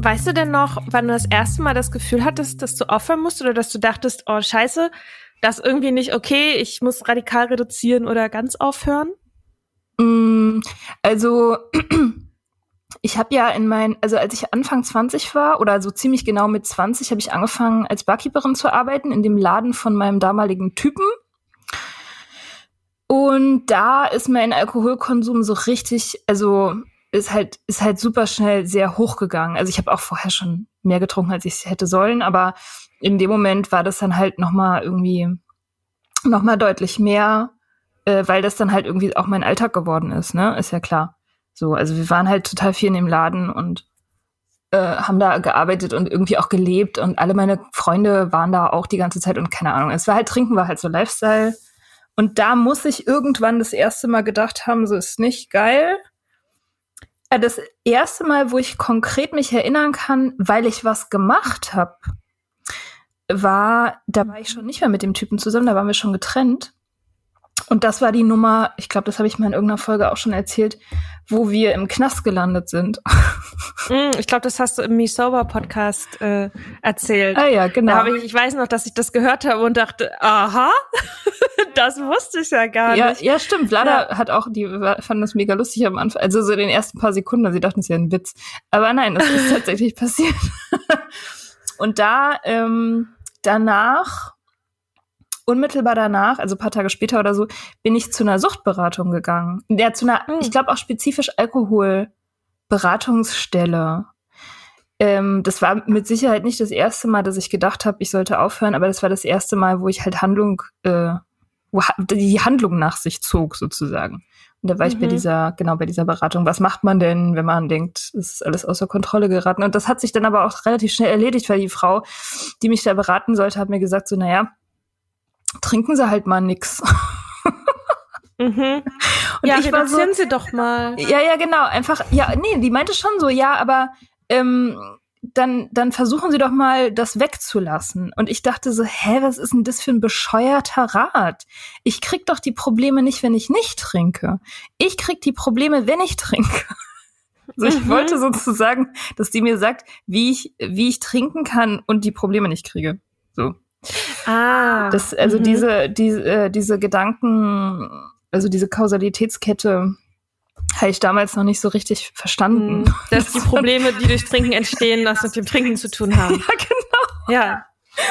Weißt du denn noch, wann du das erste Mal das Gefühl hattest, dass du aufhören musst oder dass du dachtest, oh scheiße, das ist irgendwie nicht okay, ich muss radikal reduzieren oder ganz aufhören? Mm, also ich habe ja in mein, also als ich Anfang 20 war oder so ziemlich genau mit 20 habe ich angefangen als Barkeeperin zu arbeiten in dem Laden von meinem damaligen Typen. Und da ist mein Alkoholkonsum so richtig, also ist halt, ist halt super schnell sehr hoch gegangen. Also ich habe auch vorher schon mehr getrunken, als ich hätte sollen, aber in dem Moment war das dann halt nochmal irgendwie nochmal deutlich mehr, äh, weil das dann halt irgendwie auch mein Alltag geworden ist, ne? Ist ja klar. So, also wir waren halt total viel in dem Laden und äh, haben da gearbeitet und irgendwie auch gelebt und alle meine Freunde waren da auch die ganze Zeit und keine Ahnung. Es war halt Trinken war halt so Lifestyle. Und da muss ich irgendwann das erste Mal gedacht haben, so ist nicht geil. Äh, das erste Mal, wo ich konkret mich erinnern kann, weil ich was gemacht habe, war, da war ich schon nicht mehr mit dem Typen zusammen, da waren wir schon getrennt. Und das war die Nummer, ich glaube, das habe ich mal in irgendeiner Folge auch schon erzählt, wo wir im Knast gelandet sind. Mm, ich glaube, das hast du im Me Sober Podcast äh, erzählt. Ah ja, genau. Ich, ich, weiß noch, dass ich das gehört habe und dachte, aha, das wusste ich ja gar ja, nicht. Ja, stimmt. Lada ja. hat auch, die fanden das mega lustig am Anfang, also so in den ersten paar Sekunden, sie dachten, es wäre ein Witz. Aber nein, das ist tatsächlich passiert. und da ähm, danach unmittelbar danach, also paar Tage später oder so, bin ich zu einer Suchtberatung gegangen. Ja, zu einer, mhm. ich glaube auch spezifisch Alkoholberatungsstelle. Ähm, das war mit Sicherheit nicht das erste Mal, dass ich gedacht habe, ich sollte aufhören, aber das war das erste Mal, wo ich halt Handlung, äh, wo die Handlung nach sich zog, sozusagen. Und da war mhm. ich bei mhm. dieser, genau bei dieser Beratung. Was macht man denn, wenn man denkt, es ist alles außer Kontrolle geraten? Und das hat sich dann aber auch relativ schnell erledigt, weil die Frau, die mich da beraten sollte, hat mir gesagt, so, naja, trinken sie halt mal nix. Mhm. Und ja, ich war so, sie doch mal. Ja, ja, genau. Einfach, ja, nee, die meinte schon so, ja, aber ähm, dann, dann versuchen sie doch mal, das wegzulassen. Und ich dachte so, hä, was ist denn das für ein bescheuerter Rat? Ich krieg doch die Probleme nicht, wenn ich nicht trinke. Ich krieg die Probleme, wenn ich trinke. Also ich mhm. wollte sozusagen, dass die mir sagt, wie ich, wie ich trinken kann und die Probleme nicht kriege. So. Ah. Das, also mhm. diese, diese, äh, diese Gedanken, also diese Kausalitätskette habe ich damals noch nicht so richtig verstanden. Mhm. Dass die Probleme, die durch Trinken entstehen, was mit dem Trinken zu tun haben. Ja, genau. Ja.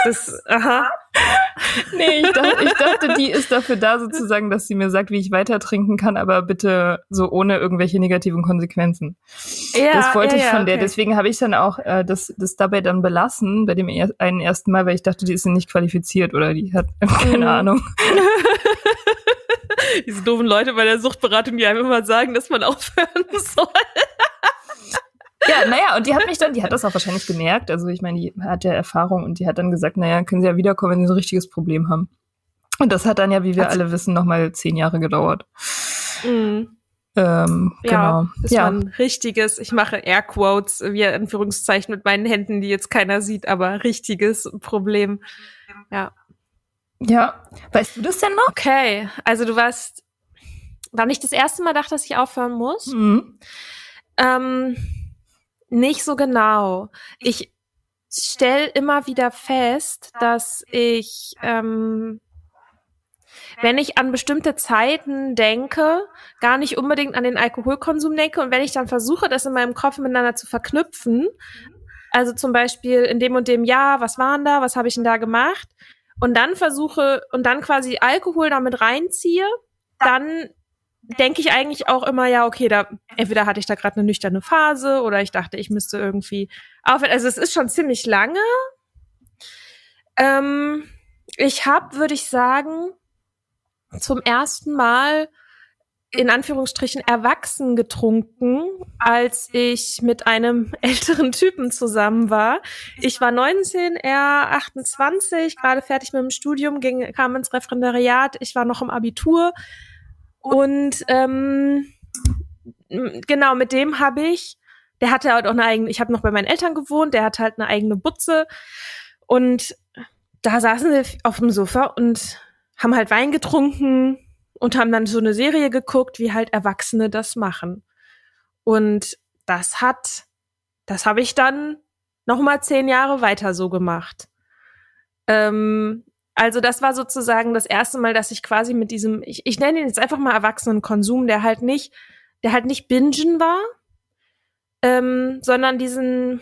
Das, aha. Nee, ich dachte, ich dachte, die ist dafür da sozusagen, dass sie mir sagt, wie ich weiter trinken kann, aber bitte so ohne irgendwelche negativen Konsequenzen. Ja, das wollte ja, ich ja, von der. okay. Deswegen habe ich dann auch äh, das, das dabei dann belassen, bei dem er einen ersten Mal, weil ich dachte, die ist nicht qualifiziert oder die hat keine Mhm. Ahnung. Diese doofen Leute bei der Suchtberatung, die einem immer sagen, dass man aufhören soll. Ja, naja, und die hat mich dann, die hat das auch wahrscheinlich gemerkt. Also ich meine, die hat ja Erfahrung und die hat dann gesagt, naja, können sie ja wiederkommen, wenn sie so ein richtiges Problem haben. Und das hat dann ja, wie wir Also- alle wissen, nochmal zehn Jahre gedauert. Mhm. Ähm, Ja, genau. das ja. war ein richtiges, ich mache Airquotes, wie Anführungszeichen mit meinen Händen, die jetzt keiner sieht, aber richtiges Problem. Ja. ja. Weißt du das denn noch? Okay, also du warst, war nicht das erste Mal dachte, dass ich aufhören muss? Mhm. Ähm, nicht so genau. Ich stell immer wieder fest, dass ich, ähm, wenn ich an bestimmte Zeiten denke, gar nicht unbedingt an den Alkoholkonsum denke und wenn ich dann versuche, das in meinem Kopf miteinander zu verknüpfen, also zum Beispiel in dem und dem Jahr, was waren da, was habe ich denn da gemacht? Und dann versuche und dann quasi Alkohol damit reinziehe, dann denke ich eigentlich auch immer, ja, okay, da entweder hatte ich da gerade eine nüchterne Phase oder ich dachte, ich müsste irgendwie aufhören. Also es ist schon ziemlich lange. Ähm, ich habe, würde ich sagen, zum ersten Mal in Anführungsstrichen erwachsen getrunken, als ich mit einem älteren Typen zusammen war. Ich war 19, er 28, gerade fertig mit dem Studium, ging, kam ins Referendariat, ich war noch im Abitur und ähm, genau, mit dem habe ich, der hatte halt auch eine eigene, ich habe noch bei meinen Eltern gewohnt, der hatte halt eine eigene Butze und da saßen wir auf dem Sofa und haben halt Wein getrunken und haben dann so eine Serie geguckt, wie halt Erwachsene das machen. Und das hat, das habe ich dann noch mal zehn Jahre weiter so gemacht. Ähm, also das war sozusagen das erste Mal, dass ich quasi mit diesem, ich, ich nenne ihn jetzt einfach mal Erwachsenenkonsum, der halt nicht, der halt nicht bingen war, ähm, sondern diesen,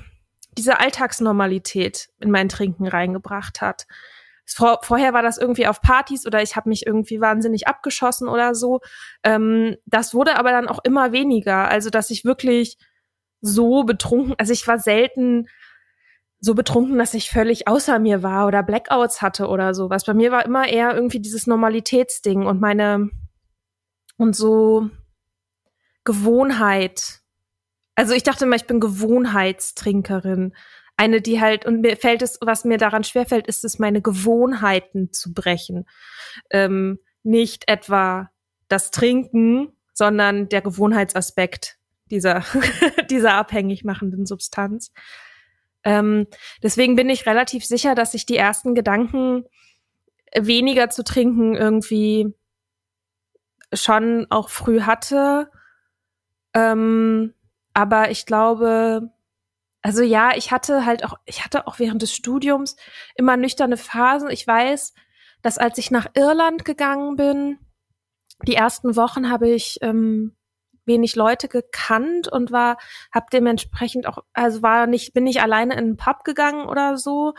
diese Alltagsnormalität in mein Trinken reingebracht hat. Vor, vorher war das irgendwie auf Partys oder ich habe mich irgendwie wahnsinnig abgeschossen oder so. Ähm, das wurde aber dann auch immer weniger. Also dass ich wirklich so betrunken, also ich war selten so betrunken, dass ich völlig außer mir war oder Blackouts hatte oder sowas. Bei mir war immer eher irgendwie dieses Normalitätsding und meine und so Gewohnheit. Also ich dachte immer, ich bin Gewohnheitstrinkerin. Eine, die halt, und mir fällt es, was mir daran schwerfällt, ist es, meine Gewohnheiten zu brechen. Ähm, nicht etwa das Trinken, sondern der Gewohnheitsaspekt dieser, dieser abhängig machenden Substanz. Ähm, deswegen bin ich relativ sicher, dass ich die ersten Gedanken, weniger zu trinken, irgendwie schon auch früh hatte. Ähm, aber ich glaube, also ja, ich hatte halt auch, ich hatte auch während des Studiums immer nüchterne Phasen. Ich weiß, dass als ich nach Irland gegangen bin, die ersten Wochen habe ich ähm, wenig Leute gekannt und war, habe dementsprechend auch, also war nicht, bin nicht alleine in einen Pub gegangen oder so.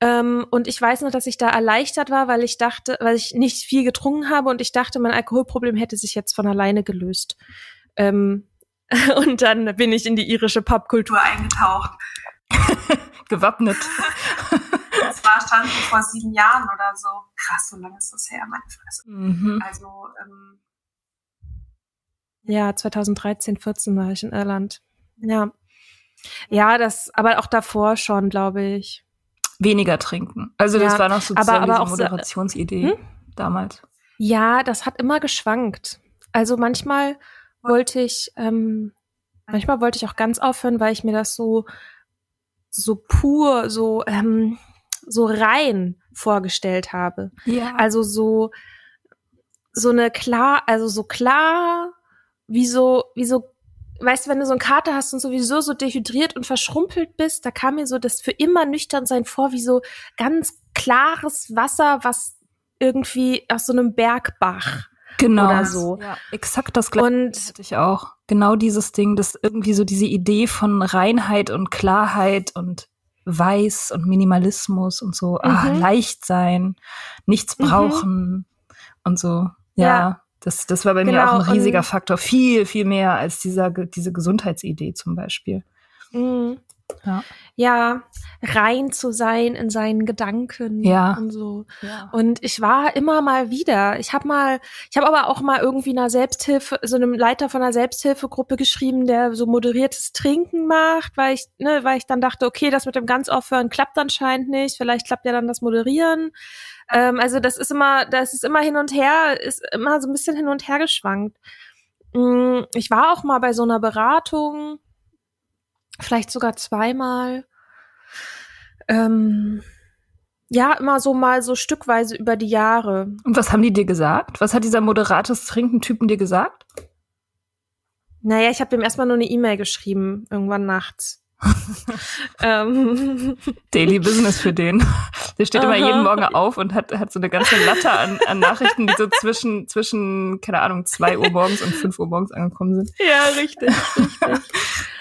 Ähm, und ich weiß noch, dass ich da erleichtert war, weil ich dachte, weil ich nicht viel getrunken habe und ich dachte, mein Alkoholproblem hätte sich jetzt von alleine gelöst. Ähm, und dann bin ich in die irische Pubkultur eingetaucht. Gewappnet. Das war stand vor sieben Jahren oder so. Krass, so lange ist das her, meine Fresse. Mhm. Also, ähm, ja, 2013, 14 war ich in Irland. Ja. Ja, das, aber auch davor schon, glaube ich. Weniger trinken. Also das Ja, war noch sozusagen aber diese auch so- Moderationsidee Hm? damals. Ja, das hat immer geschwankt. Also manchmal wollte ich, ähm, manchmal wollte ich auch ganz aufhören, weil ich mir das so, so pur, so, ähm, so rein vorgestellt habe. Ja. Also so, so eine klar, also so klar, wie so, wie so weißt du, wenn du so einen Kater hast und sowieso so dehydriert und verschrumpelt bist, da kam mir so das für immer nüchtern sein vor, wie so ganz klares Wasser, was irgendwie aus so einem Bergbach genau. oder so. Ja, exakt das gleiche Und ich auch. Genau dieses Ding, das irgendwie so diese Idee von Reinheit und Klarheit und Weiß und Minimalismus und so, ah, Mhm. leicht sein, nichts Mhm. brauchen und so. Ja, Ja. Das, das war bei mir Genau, auch ein riesiger Faktor. Viel, viel mehr als dieser, diese Gesundheitsidee zum Beispiel. Mhm. Ja. Ja, rein zu sein in seinen Gedanken Ja. und so. Ja. Und ich war immer mal wieder. Ich habe mal, ich habe aber auch mal irgendwie einer Selbsthilfe, so einem Leiter von einer Selbsthilfegruppe geschrieben, der so moderiertes Trinken macht, weil ich, ne, weil ich dann dachte, okay, das mit dem ganz aufhören klappt anscheinend nicht. Vielleicht klappt ja dann das Moderieren. Ähm, also das ist immer, das ist immer hin und her, ist immer so ein bisschen hin und her geschwankt. Mm, Ich war auch mal bei so einer Beratung, vielleicht sogar zweimal. Ähm, ja, immer so mal so stückweise über die Jahre. Und was haben die dir gesagt? Was hat dieser moderates Trinken-Typen dir gesagt? Naja, ich habe dem erstmal nur eine E-Mail geschrieben, irgendwann nachts. ähm, Daily Business für den. Der steht immer Aha. jeden Morgen auf und hat, hat so eine ganze Latte an, an Nachrichten, die so zwischen, zwischen, keine Ahnung, zwei Uhr morgens und fünf Uhr morgens angekommen sind. ja, richtig, richtig.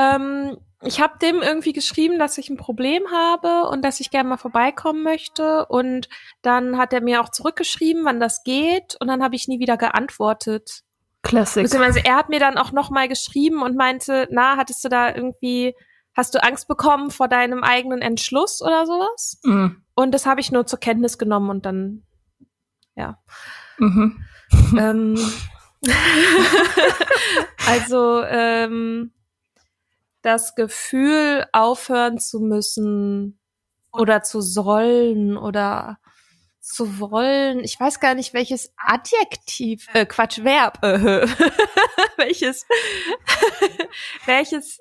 ähm, ich habe dem irgendwie geschrieben, dass ich ein Problem habe und dass ich gerne mal vorbeikommen möchte. Und dann hat er mir auch zurückgeschrieben, wann das geht. Und dann habe ich nie wieder geantwortet. Classic. Beziehungsweise er hat mir dann auch noch mal geschrieben und meinte, na, hattest du da irgendwie, hast du Angst bekommen vor deinem eigenen Entschluss oder sowas? Mhm. Und das habe ich nur zur Kenntnis genommen und dann, ja. Mhm. ähm, also ähm, das Gefühl, aufhören zu müssen oder zu sollen oder zu wollen, ich weiß gar nicht, welches Adjektiv, äh, Quatsch, Verb, äh, welches, welches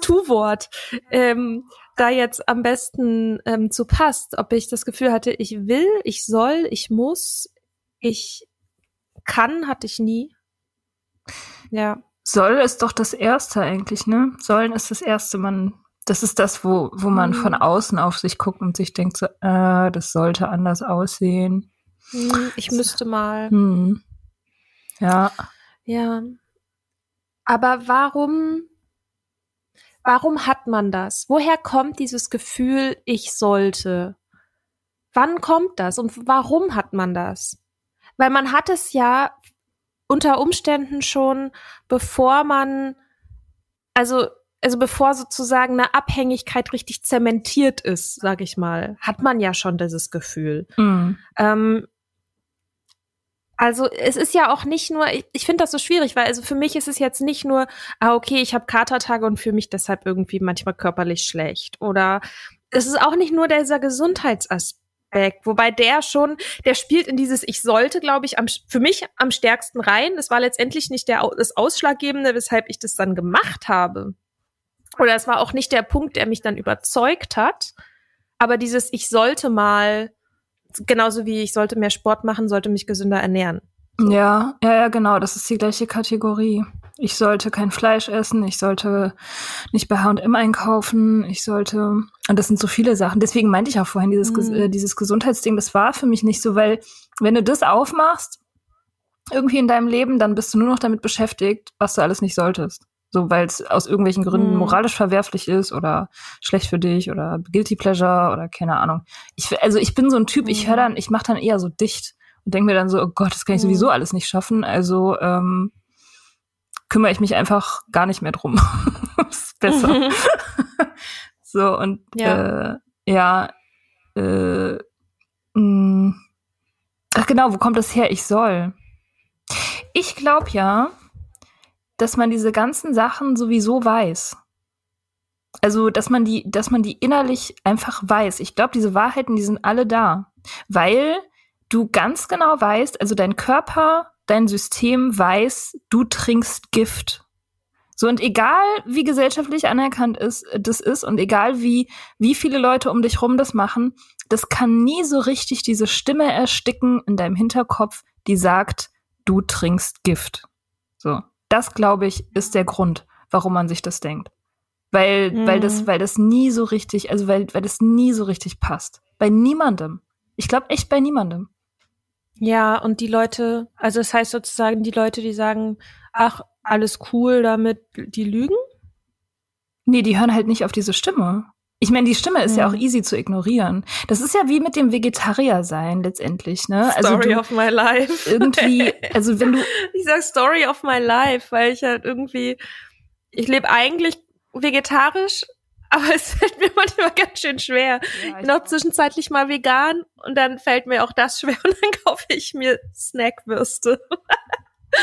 Tu-Wort ähm, da jetzt am besten ähm, zu passt. Ob ich das Gefühl hatte, ich will, ich soll, ich muss, ich kann, hatte ich nie. Ja. Soll ist doch das Erste eigentlich, ne? Sollen ist das Erste, man, das ist das, wo, wo man Mhm. von außen auf sich guckt und sich denkt so, äh, das sollte anders aussehen. Hm, Ich müsste mal. Hm. Ja. Ja. Aber warum, warum hat man das? Woher kommt dieses Gefühl, ich sollte? Wann kommt das und warum hat man das? Weil man hat es ja unter Umständen schon, bevor man, also, also bevor sozusagen eine Abhängigkeit richtig zementiert ist, sag ich mal, hat man ja schon dieses Gefühl. Hm. Ähm, also es ist ja auch nicht nur, ich, ich finde das so schwierig, weil also für mich ist es jetzt nicht nur, ah okay, ich habe Katertage und fühle mich deshalb irgendwie manchmal körperlich schlecht. Oder es ist auch nicht nur dieser Gesundheitsaspekt, wobei der schon, der spielt in dieses Ich sollte, glaube ich, am, für mich am stärksten rein. Es war letztendlich nicht der, das Ausschlaggebende, weshalb ich das dann gemacht habe. Oder es war auch nicht der Punkt, der mich dann überzeugt hat. Aber dieses Ich sollte mal, genauso wie ich sollte mehr Sport machen, sollte mich gesünder ernähren. Ja, ja, ja, genau. Das ist die gleiche Kategorie. Ich sollte kein Fleisch essen, ich sollte nicht bei H&M einkaufen, ich sollte, und das sind so viele Sachen. Deswegen meinte ich auch vorhin, dieses, Mhm. äh, dieses Gesundheitsding, das war für mich nicht so, weil wenn du das aufmachst, irgendwie in deinem Leben, dann bist du nur noch damit beschäftigt, was du alles nicht solltest. So, weil es aus irgendwelchen Gründen Mhm. moralisch verwerflich ist oder schlecht für dich oder guilty pleasure oder keine Ahnung. Ich, also ich bin so ein Typ, ich höre Mhm. dann, ich mache dann eher so dicht und denke mir dann so, oh Gott, das kann ich Mhm. sowieso alles nicht schaffen. Also ähm, kümmere ich mich einfach gar nicht mehr drum. ist besser. so und Ja. äh, ja, äh, mh, ach genau, wo kommt das her? Ich soll. Ich glaube ja, dass man diese ganzen Sachen sowieso weiß. Also, dass man die, dass man die innerlich einfach weiß. Ich glaube, diese Wahrheiten, die sind alle da. Weil du ganz genau weißt, also dein Körper, dein System weiß, du trinkst Gift. So, und egal wie gesellschaftlich anerkannt ist, das ist und egal wie, wie viele Leute um dich rum das machen, das kann nie so richtig diese Stimme ersticken in deinem Hinterkopf, die sagt, du trinkst Gift. So. Das, glaube ich, ist der Grund, warum man sich das denkt. Weil, mhm. weil das, weil das nie so richtig, also weil, weil das nie so richtig passt. Bei niemandem. Ich glaube echt bei niemandem. Ja, und die Leute, also das heißt sozusagen die Leute, die sagen, ach, alles cool damit, die lügen? Nee, die hören halt nicht auf diese Stimme. Ich meine, die Stimme ist ja. ja auch easy zu ignorieren. Das ist ja wie mit dem Vegetarier sein letztendlich, ne? Also Story du, of my life. Irgendwie, also wenn du Ich sag Story of my life, weil ich halt irgendwie ich lebe eigentlich vegetarisch, aber es fällt mir manchmal ganz schön schwer. Ja, ich bin auch zwischenzeitlich mal vegan und dann fällt mir auch das schwer und dann kaufe ich mir Snackwürste.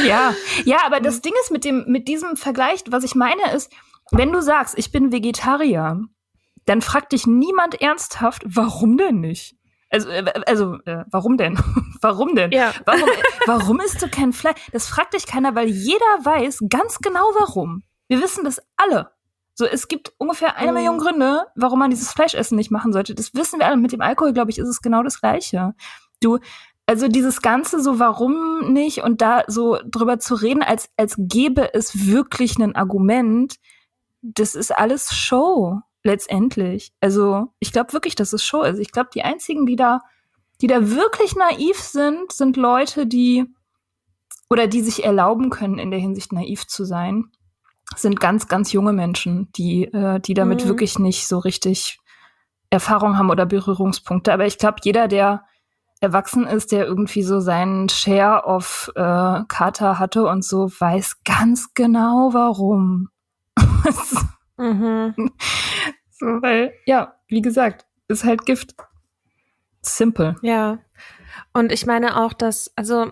ja, ja, aber das Ding ist mit dem, mit diesem Vergleich, was ich meine ist, wenn du sagst, ich bin Vegetarier, dann fragt dich niemand ernsthaft, warum denn nicht? Also, äh, also äh, warum denn? warum denn? Ja. Warum, warum isst du kein Fleisch? Das fragt dich keiner, weil jeder weiß ganz genau warum. Wir wissen das alle. So, es gibt ungefähr eine mhm. Million Gründe, warum man dieses Fleischessen nicht machen sollte. Das wissen wir alle. Mit dem Alkohol, glaube ich, ist es genau das Gleiche. Du, also dieses Ganze so, warum nicht und da so drüber zu reden, als, als gäbe es wirklich ein Argument, das ist alles Show letztendlich. Also ich glaube wirklich, dass es Show ist. Ich glaube, die einzigen, die da, die da wirklich naiv sind, sind Leute, die oder die sich erlauben können, in der Hinsicht naiv zu sein, sind ganz, ganz junge Menschen, die, äh, die damit mhm. wirklich nicht so richtig Erfahrung haben oder Berührungspunkte. Aber ich glaube, jeder, der erwachsen ist, der irgendwie so seinen Share of äh, Kater hatte und so, weiß ganz genau warum. mhm. so, weil, ja, wie gesagt, ist halt Gift. Simple. Ja. Und ich meine auch, dass, also,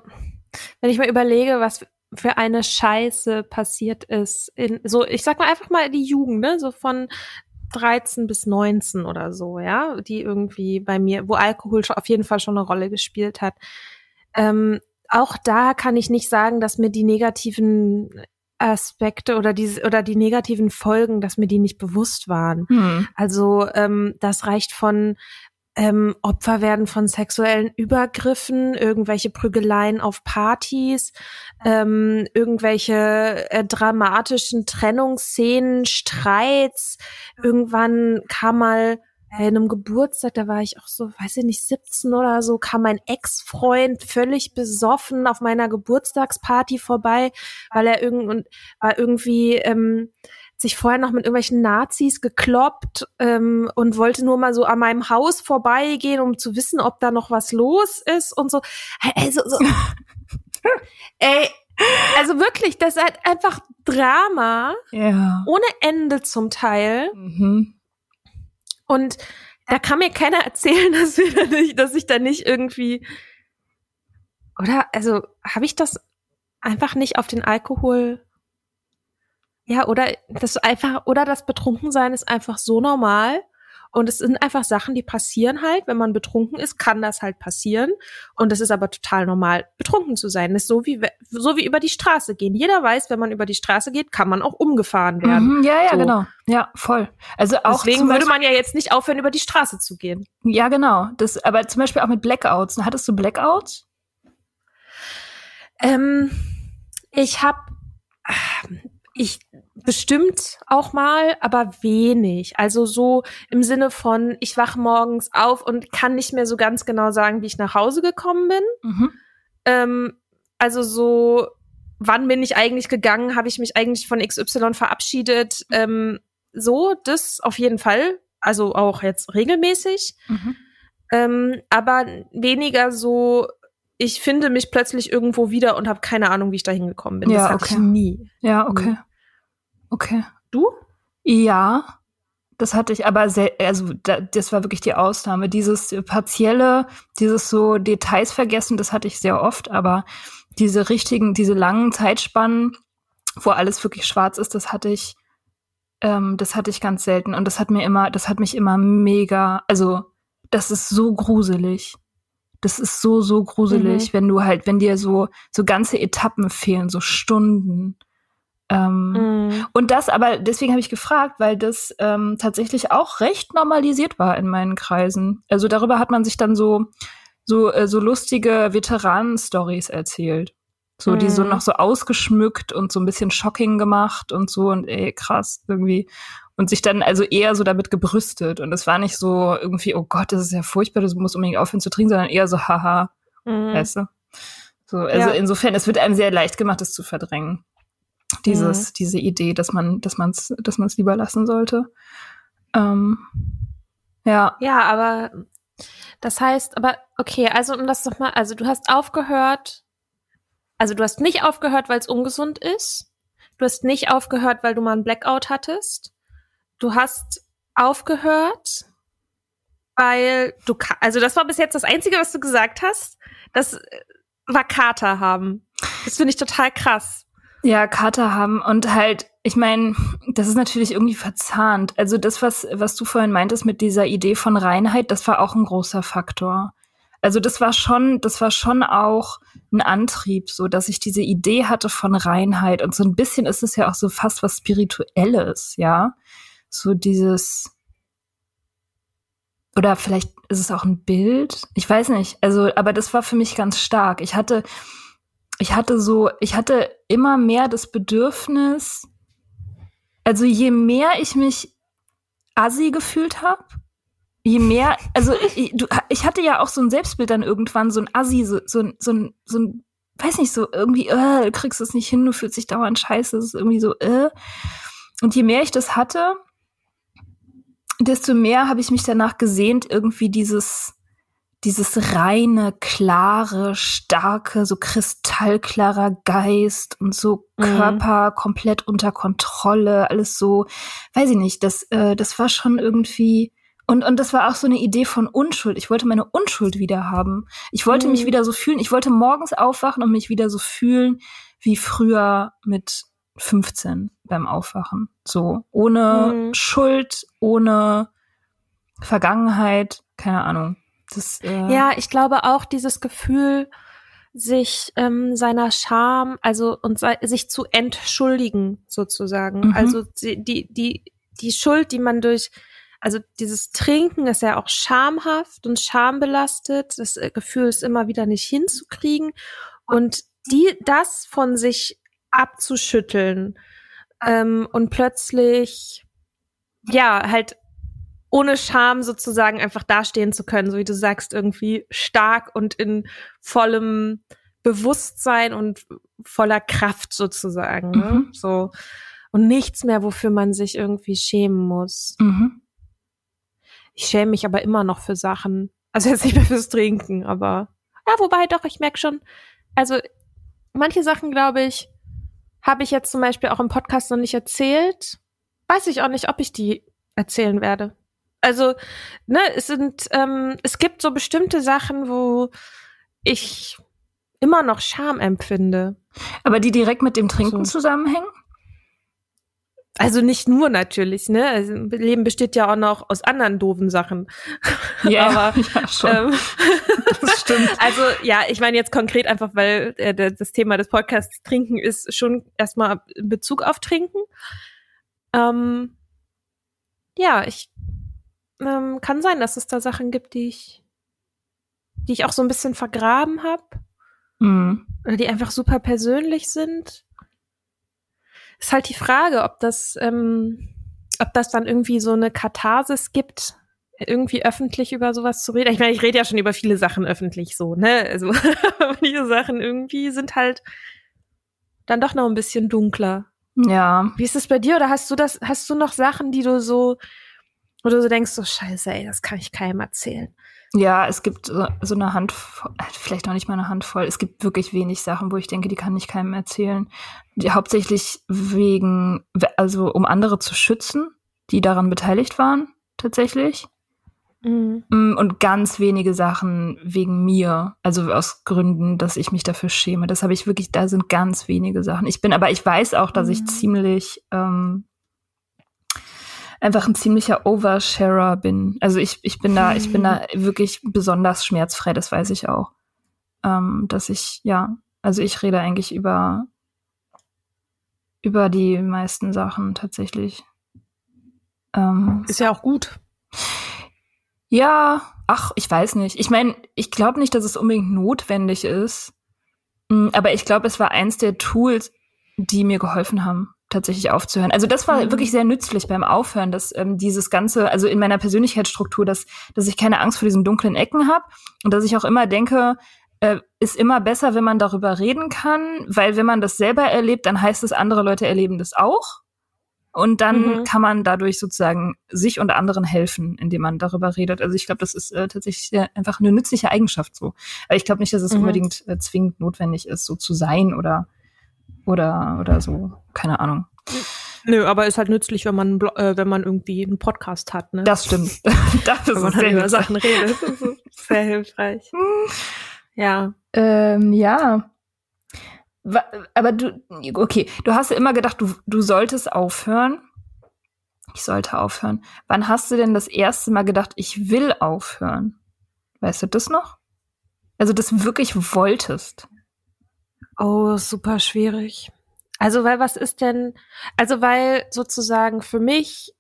wenn ich mal überlege, was für eine Scheiße passiert ist, in, so, ich sag mal einfach mal die Jugend, ne, so von 13 bis 19 oder so, ja, die irgendwie bei mir, wo Alkohol auf jeden Fall schon eine Rolle gespielt hat. Ähm, auch da kann ich nicht sagen, dass mir die negativen Aspekte oder die oder die negativen Folgen, dass mir die nicht bewusst waren. Hm. Also ähm, das reicht von ähm, Opfer werden von sexuellen Übergriffen, irgendwelche Prügeleien auf Partys, ähm, irgendwelche äh, dramatischen Trennungsszenen, Streits. Irgendwann kam mal bei einem Geburtstag, da war ich auch so, weiß ich nicht, 17 oder so, kam mein Ex-Freund völlig besoffen auf meiner Geburtstagsparty vorbei, weil er irgend, war irgendwie ähm, sich vorher noch mit irgendwelchen Nazis gekloppt ähm, und wollte nur mal so an meinem Haus vorbeigehen, um zu wissen, ob da noch was los ist und so. Also, so. ey, also wirklich, das ist halt einfach Drama ja. ohne Ende zum Teil. Mhm. Und da kann mir keiner erzählen, dass, wir da nicht, dass ich da nicht irgendwie oder also habe ich das einfach nicht auf den Alkohol ja, oder das einfach, oder das Betrunkensein ist einfach so normal. Und es sind einfach Sachen, die passieren halt, wenn man betrunken ist, kann das halt passieren. Und es ist aber total normal, betrunken zu sein. Das ist so wie, so wie über die Straße gehen. Jeder weiß, wenn man über die Straße geht, kann man auch umgefahren werden. Mhm, ja, ja, so. genau. Ja, voll. Also auch Deswegen würde man ja jetzt nicht aufhören, über die Straße zu gehen. Ja, genau. Das, aber zum Beispiel auch mit Blackouts. Hattest du Blackouts? Ähm, ich habe ich bestimmt auch mal, aber wenig. Also so im Sinne von, ich wache morgens auf und kann nicht mehr so ganz genau sagen, wie ich nach Hause gekommen bin. Mhm. Ähm, also so, wann bin ich eigentlich gegangen? Habe ich mich eigentlich von XY verabschiedet? Ähm, so, das auf jeden Fall. Also auch jetzt regelmäßig. Mhm. Ähm, aber weniger so, ich finde mich plötzlich irgendwo wieder und habe keine Ahnung, wie ich da hingekommen bin. Ja, das hatte okay. ich nie. Ja, okay. Nie. Okay. Du? Ja, das hatte ich aber sehr, also das war wirklich die Ausnahme. Dieses partielle, dieses so Details vergessen, das hatte ich sehr oft, aber diese richtigen, diese langen Zeitspannen, wo alles wirklich schwarz ist, das hatte ich, ähm, das hatte ich ganz selten. Und das hat mir immer, das hat mich immer mega, also das ist so gruselig. Das ist so, so gruselig, mhm. wenn du halt, wenn dir so, so ganze Etappen fehlen, so Stunden. Ähm, mm. Und das aber, deswegen habe ich gefragt, weil das ähm, tatsächlich auch recht normalisiert war in meinen Kreisen. Also darüber hat man sich dann so, so, äh, so lustige Veteranen-Stories erzählt. So, mhm. die so Mhm. noch so ausgeschmückt und so ein bisschen shocking gemacht und so und ey, krass, irgendwie. Und sich dann also eher so damit gebrüstet. Und es war nicht so irgendwie, oh Gott, das ist ja furchtbar, du musst unbedingt aufhören zu trinken, sondern eher so, haha, Mhm. weißt du? So, also Ja. insofern, es wird einem sehr leicht gemacht, das zu verdrängen. Dieses, Mhm. diese Idee, dass man, dass man es, dass man es lieber lassen sollte. Ähm, ja. Ja, aber das heißt, aber okay, also um das doch mal, also du hast aufgehört, also du hast nicht aufgehört, weil es ungesund ist. Du hast nicht aufgehört, weil du mal einen Blackout hattest. Du hast aufgehört, weil du, also das war bis jetzt das Einzige, was du gesagt hast. Das äh, war Kater haben. Das finde ich total krass. Ja, Kater haben und halt, ich meine, das ist natürlich irgendwie verzahnt. Also das, was, was du vorhin meintest mit dieser Idee von Reinheit, das war auch ein großer Faktor. Also das war schon, das war schon auch ein Antrieb, so dass ich diese Idee hatte von Reinheit und so ein bisschen ist es ja auch so fast was Spirituelles, ja. So dieses, oder vielleicht ist es auch ein Bild. Ich weiß nicht. Also, aber das war für mich ganz stark. Ich hatte, ich hatte so, ich hatte immer mehr das Bedürfnis, also je mehr ich mich assi gefühlt habe, je mehr, also ich, du, ich hatte ja auch so ein Selbstbild dann irgendwann, so ein assi, so, so, ein- so, ein, so ein, weiß nicht, so irgendwie, äh, du kriegst es nicht hin, du fühlst dich dauernd scheiße, es ist irgendwie so, äh. Und je mehr ich das hatte, desto mehr habe ich mich danach gesehnt, irgendwie dieses, dieses reine, klare, starke, so kristallklarer Geist und so Mhm. Körper komplett unter Kontrolle, alles so, weiß ich nicht, das, äh, das war schon irgendwie, und, und das war auch so eine Idee von Unschuld. Ich wollte meine Unschuld wieder haben. Ich wollte Mhm. mich wieder so fühlen. Ich wollte morgens aufwachen und mich wieder so fühlen wie früher mit 15 beim Aufwachen. So, ohne Mhm. Schuld, ohne Vergangenheit, keine Ahnung. Das, äh, Ja, ich glaube auch dieses Gefühl, sich ähm, seiner Scham, also und sei, sich zu entschuldigen sozusagen. Mhm. Also die die die die Schuld, die man durch also dieses Trinken ist ja auch schamhaft und schambelastet. Das äh, Gefühl ist immer wieder nicht hinzukriegen und die das von sich abzuschütteln ähm, und plötzlich ja halt ohne Scham sozusagen einfach dastehen zu können, so wie du sagst, irgendwie stark und in vollem Bewusstsein und voller Kraft sozusagen. Ne? Mhm. So. Und nichts mehr, wofür man sich irgendwie schämen muss. Mhm. Ich schäme mich aber immer noch für Sachen. Also jetzt nicht mehr fürs Trinken, aber ja, wobei doch, ich merke schon, also manche Sachen, glaube ich, habe ich jetzt zum Beispiel auch im Podcast noch nicht erzählt. Weiß ich auch nicht, ob ich die erzählen werde. Also, ne, es sind, ähm, es gibt so bestimmte Sachen, wo ich immer noch Scham empfinde. Aber die direkt mit dem Trinken So. zusammenhängen? Also nicht nur natürlich, ne? Also, Leben besteht ja auch noch aus anderen doofen Sachen. Aber ja, schon. Ähm, das stimmt. Also ja, ich meine jetzt konkret einfach, weil äh, das Thema des Podcasts Trinken ist schon erstmal in Bezug auf Trinken. Ähm, ja, ich ähm, kann sein, dass es da Sachen gibt, die ich, die ich auch so ein bisschen vergraben habe Mhm. oder die einfach super persönlich sind. Ist halt die Frage, ob das, ähm, ob das dann irgendwie so eine Katharsis gibt, irgendwie öffentlich über sowas zu reden. Ich meine, ich rede ja schon über viele Sachen öffentlich so, ne? Also diese Sachen irgendwie sind halt dann doch noch ein bisschen dunkler. Ja. Wie ist es bei dir? Oder hast du das, hast du noch Sachen, die du so, wo du so denkst, so scheiße, ey, das kann ich keinem erzählen. Ja, es gibt so, so eine Handvoll, äh, vielleicht noch nicht mal eine Handvoll. Es gibt wirklich wenig Sachen, wo ich denke, die kann ich keinem erzählen. Die hauptsächlich wegen, also um andere zu schützen, die daran beteiligt waren, tatsächlich. Mhm. Mm, Und ganz wenige Sachen wegen mir, also aus Gründen, dass ich mich dafür schäme. Das habe ich wirklich, da sind ganz wenige Sachen. Ich bin, aber ich weiß auch, dass ich Mhm. ziemlich ähm, einfach ein ziemlicher Oversharer bin. Also ich, ich bin da, ich bin da wirklich besonders schmerzfrei, das weiß ich auch. Ähm, dass ich, ja, also ich rede eigentlich über über die meisten Sachen tatsächlich. Ähm, Ist ja auch gut. ja, ach, ich weiß nicht. Ich meine, ich glaube nicht, dass es unbedingt notwendig ist. Mm, aber ich glaube, es war eins der Tools, die mir geholfen haben, tatsächlich aufzuhören. Also das war mhm. wirklich sehr nützlich beim Aufhören, dass ähm, dieses ganze, also in meiner Persönlichkeitsstruktur, dass, dass ich keine Angst vor diesen dunklen Ecken habe und dass ich auch immer denke, äh, ist immer besser, wenn man darüber reden kann, weil wenn man das selber erlebt, dann heißt es, andere Leute erleben das auch. Und dann mhm. kann man dadurch sozusagen sich und anderen helfen, indem man darüber redet. Also ich glaube, das ist äh, tatsächlich sehr, einfach eine nützliche Eigenschaft so. Aber ich glaube nicht, dass es mhm. unbedingt äh, zwingend notwendig ist, so zu sein oder oder oder so. Keine Ahnung. Nö, aber ist halt nützlich, wenn man äh, wenn man irgendwie einen Podcast hat. Ne? Das stimmt. das ist wenn man halt über Sachen redet. Das ist sehr hilfreich. Ja. Ähm, ja. Aber du, okay, du hast ja immer gedacht, du, du solltest aufhören. Ich sollte aufhören. Wann hast du denn das erste Mal gedacht, ich will aufhören? Weißt du das noch? Also das wirklich wolltest. Oh, super schwierig. Also, weil was ist denn, also weil sozusagen für mich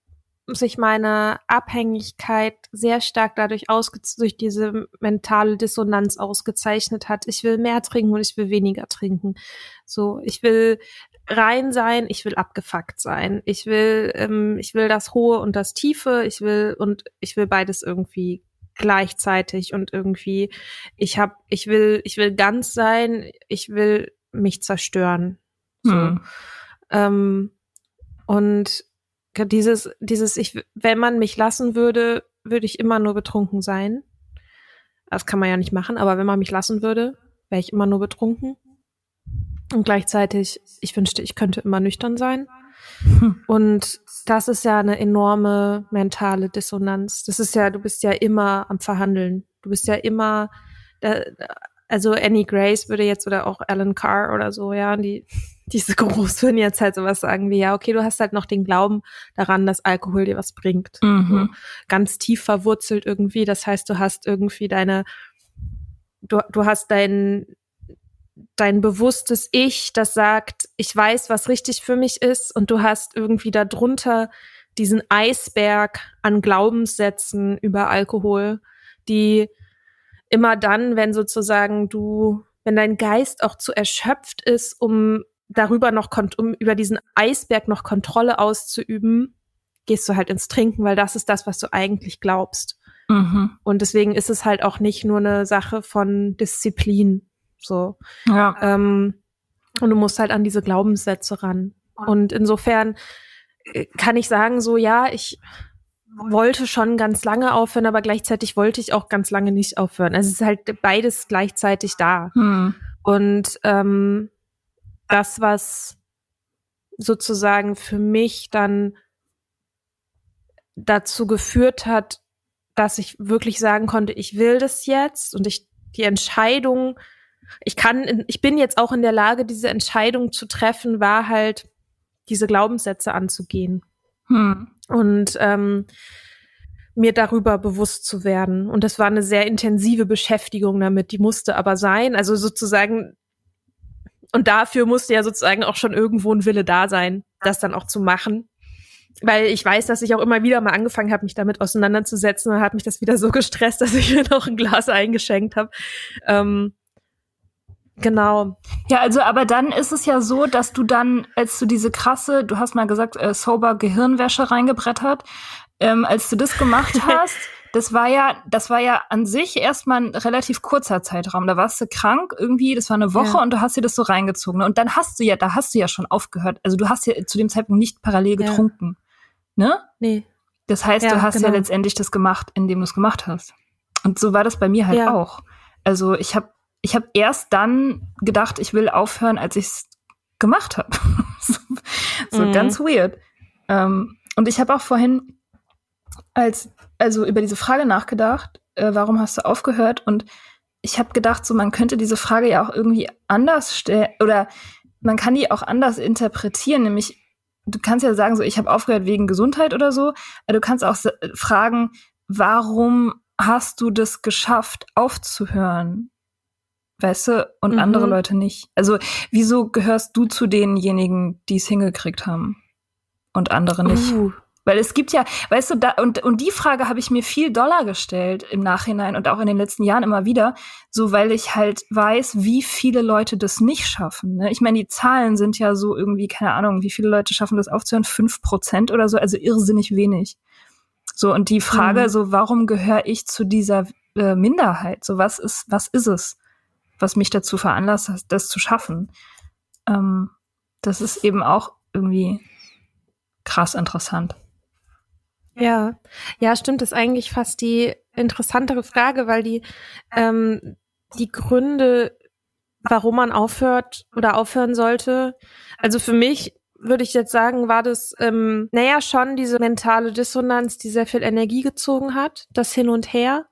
sich meine Abhängigkeit sehr stark dadurch ausge durch diese mentale Dissonanz ausgezeichnet hat. Ich will mehr trinken und ich will weniger trinken. So, ich will rein sein, ich will abgefuckt sein. Ich will, ähm, ich will das Hohe und das Tiefe. Ich will und ich will beides irgendwie gleichzeitig und irgendwie. Ich hab, ich will, ich will ganz sein. Ich will mich zerstören. So. Hm. Ähm, und dieses, dieses, ich, wenn man mich lassen würde, würde ich immer nur betrunken sein. Das kann man ja nicht machen, aber wenn man mich lassen würde, wäre ich immer nur betrunken. Und gleichzeitig, ich wünschte, ich könnte immer nüchtern sein. Und das ist ja eine enorme mentale Dissonanz. Das ist ja, du bist ja immer am Verhandeln. Du bist ja immer, also Annie Grace würde jetzt oder auch Alan Carr oder so, ja, die diese Gurus würden jetzt halt sowas sagen wie, ja, okay, du hast halt noch den Glauben daran, dass Alkohol dir was bringt. Mhm. Ganz tief verwurzelt irgendwie. Das heißt, du hast irgendwie deine, du, du hast dein, dein bewusstes Ich, das sagt, ich weiß, was richtig für mich ist, und du hast irgendwie darunter diesen Eisberg an Glaubenssätzen über Alkohol, die immer dann, wenn sozusagen du, wenn dein Geist auch zu erschöpft ist, um darüber noch, um über diesen Eisberg noch Kontrolle auszuüben, gehst du halt ins Trinken, weil das ist das, was du eigentlich glaubst. Mhm. Und deswegen ist es halt auch nicht nur eine Sache von Disziplin. So. Ja. Ähm, und du musst halt an diese Glaubenssätze ran. Und insofern äh, kann ich sagen, so ja, ich wollte schon ganz lange aufhören, aber gleichzeitig wollte ich auch ganz lange nicht aufhören. Also es ist halt beides gleichzeitig da. Hm. Und ähm, das, was sozusagen für mich dann dazu geführt hat, dass ich wirklich sagen konnte, ich will das jetzt und ich die Entscheidung, ich kann, ich bin jetzt auch in der Lage, diese Entscheidung zu treffen, war halt diese Glaubenssätze anzugehen hm. und ähm, mir darüber bewusst zu werden. Und das war eine sehr intensive Beschäftigung damit, die musste aber sein. Also sozusagen und dafür musste ja sozusagen auch schon irgendwo ein Wille da sein, das dann auch zu machen. Weil ich weiß, dass ich auch immer wieder mal angefangen habe, mich damit auseinanderzusetzen. Und hat mich das wieder so gestresst, dass ich mir noch ein Glas eingeschenkt habe. Ähm, genau. Ja, also aber dann ist es ja so, dass du dann, als du diese krasse, du hast mal gesagt, äh, sober Gehirnwäsche reingebrettert, ähm, als du das gemacht hast, das war ja, das war ja an sich erstmal ein relativ kurzer Zeitraum. Da warst du krank irgendwie, das war eine Woche ja. und du hast dir das so reingezogen. Und dann hast du ja, da hast du ja schon aufgehört. Also du hast ja zu dem Zeitpunkt nicht parallel getrunken. Ja. Ne? Nee. Das heißt, ja, du hast genau. ja letztendlich das gemacht, indem du es gemacht hast. Und so war das bei mir halt auch. Also ich habe ich hab erst dann gedacht, ich will aufhören, als ich es gemacht habe. so, so mhm. ganz weird. Ähm, und ich habe auch vorhin, als also über diese Frage nachgedacht, äh, warum hast du aufgehört? Und ich habe gedacht, so man könnte diese Frage ja auch irgendwie anders stellen oder man kann die auch anders interpretieren, nämlich du kannst ja sagen, so ich habe aufgehört wegen Gesundheit oder so, aber du kannst auch fragen, warum hast du das geschafft, aufzuhören? Weißt du, und mhm. andere Leute nicht. Also, wieso gehörst du zu denjenigen, die es hingekriegt haben und andere nicht? Uh, Weil es gibt ja, weißt du, da, und, und die Frage habe ich mir viel doller gestellt im Nachhinein und auch in den letzten Jahren immer wieder, so weil ich halt weiß, wie viele Leute das nicht schaffen. Ne? Ich meine, die Zahlen sind ja so irgendwie, keine Ahnung, wie viele Leute schaffen das aufzuhören? Fünf Prozent oder so, also irrsinnig wenig. So, und die Frage, mhm. so, warum gehöre ich zu dieser äh, Minderheit? So, was ist, was ist es, was mich dazu veranlasst, das zu schaffen? Ähm, das ist eben auch irgendwie krass interessant. Ja, ja, stimmt, das ist eigentlich fast die interessantere Frage, weil die, ähm, die Gründe, warum man aufhört oder aufhören sollte, also für mich würde ich jetzt sagen, war das, ähm, naja, schon diese mentale Dissonanz, die sehr viel Energie gezogen hat, das Hin und Her.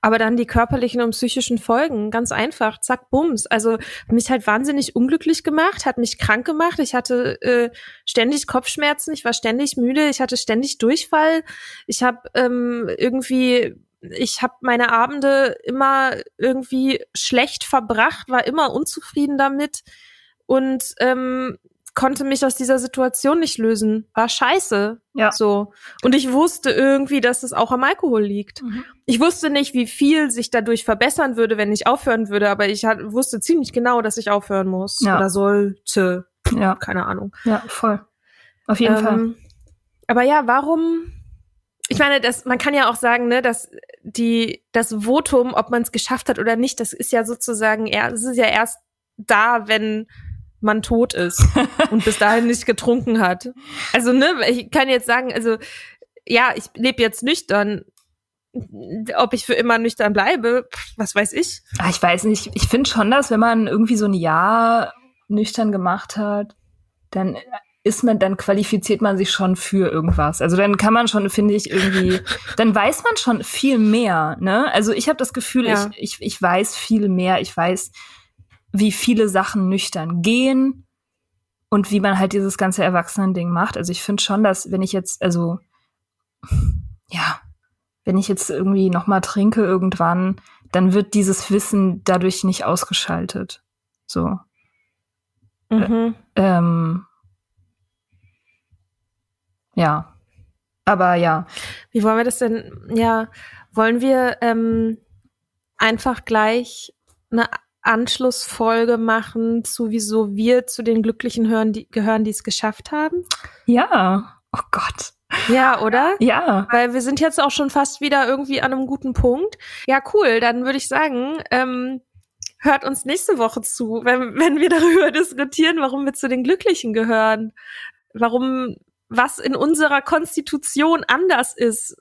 Aber dann die körperlichen und psychischen Folgen, ganz einfach, zack, bums. Also mich halt wahnsinnig unglücklich gemacht, hat mich krank gemacht. Ich hatte äh, ständig Kopfschmerzen, ich war ständig müde, ich hatte ständig Durchfall. Ich habe ähm, irgendwie, ich habe meine Abende immer irgendwie schlecht verbracht, war immer unzufrieden damit. Und ähm, konnte mich aus dieser Situation nicht lösen. War scheiße. Ja. So. Und ich wusste irgendwie, dass es auch am Alkohol liegt. Mhm. Ich wusste nicht, wie viel sich dadurch verbessern würde, wenn ich aufhören würde, aber ich hat, wusste ziemlich genau, dass ich aufhören muss. Ja. Oder sollte. Ja. Keine Ahnung. Ja, voll. Auf jeden ähm, Fall. Aber ja, warum? Ich meine, das, man kann ja auch sagen, ne, dass die, das Votum, ob man es geschafft hat oder nicht, das ist ja sozusagen, das ist ja erst da, wenn man tot ist und bis dahin nicht getrunken hat. Also, ne, ich kann jetzt sagen, also, ja, ich lebe jetzt nüchtern. Ob ich für immer nüchtern bleibe, was weiß ich. Ah, ich weiß nicht. Ich finde schon, dass wenn man irgendwie so ein Jahr nüchtern gemacht hat, dann ist man, dann qualifiziert man sich schon für irgendwas. Also dann kann man schon, finde ich, irgendwie, dann weiß man schon viel mehr. Ne? Also ich habe das Gefühl, ja. ich, ich, ich weiß viel mehr. Ich weiß, wie viele Sachen nüchtern gehen und wie man halt dieses ganze Erwachsenen-Ding macht. Also ich finde schon, dass wenn ich jetzt, also ja, wenn ich jetzt irgendwie noch mal trinke irgendwann, dann wird dieses Wissen dadurch nicht ausgeschaltet. So. Mhm. ähm, ja. Aber ja. Wie wollen wir das denn? Ja, wollen wir ähm, einfach gleich eine Anschlussfolge machen zu wieso wir zu den Glücklichen hören, die, gehören, die es geschafft haben? Ja. Oh Gott. Ja, oder? Ja. Weil wir sind jetzt auch schon fast wieder irgendwie an einem guten Punkt. Ja, cool. Dann würde ich sagen, ähm, hört uns nächste Woche zu, wenn, wenn wir darüber diskutieren, warum wir zu den Glücklichen gehören. Warum, was in unserer Konstitution anders ist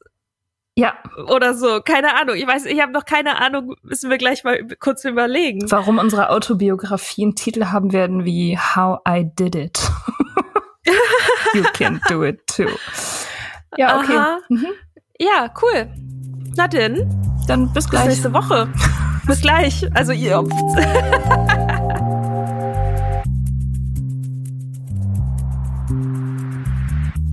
ja. Oder so. Keine Ahnung. Ich weiß, ich habe noch keine Ahnung. Müssen wir gleich mal kurz überlegen. Warum unsere Autobiografien Titel haben werden wie How I Did It. you can do it too. Ja, okay. Mhm. Ja, cool. Na denn. Dann bis gleich. Bis nächste Woche. bis gleich. Also ihr.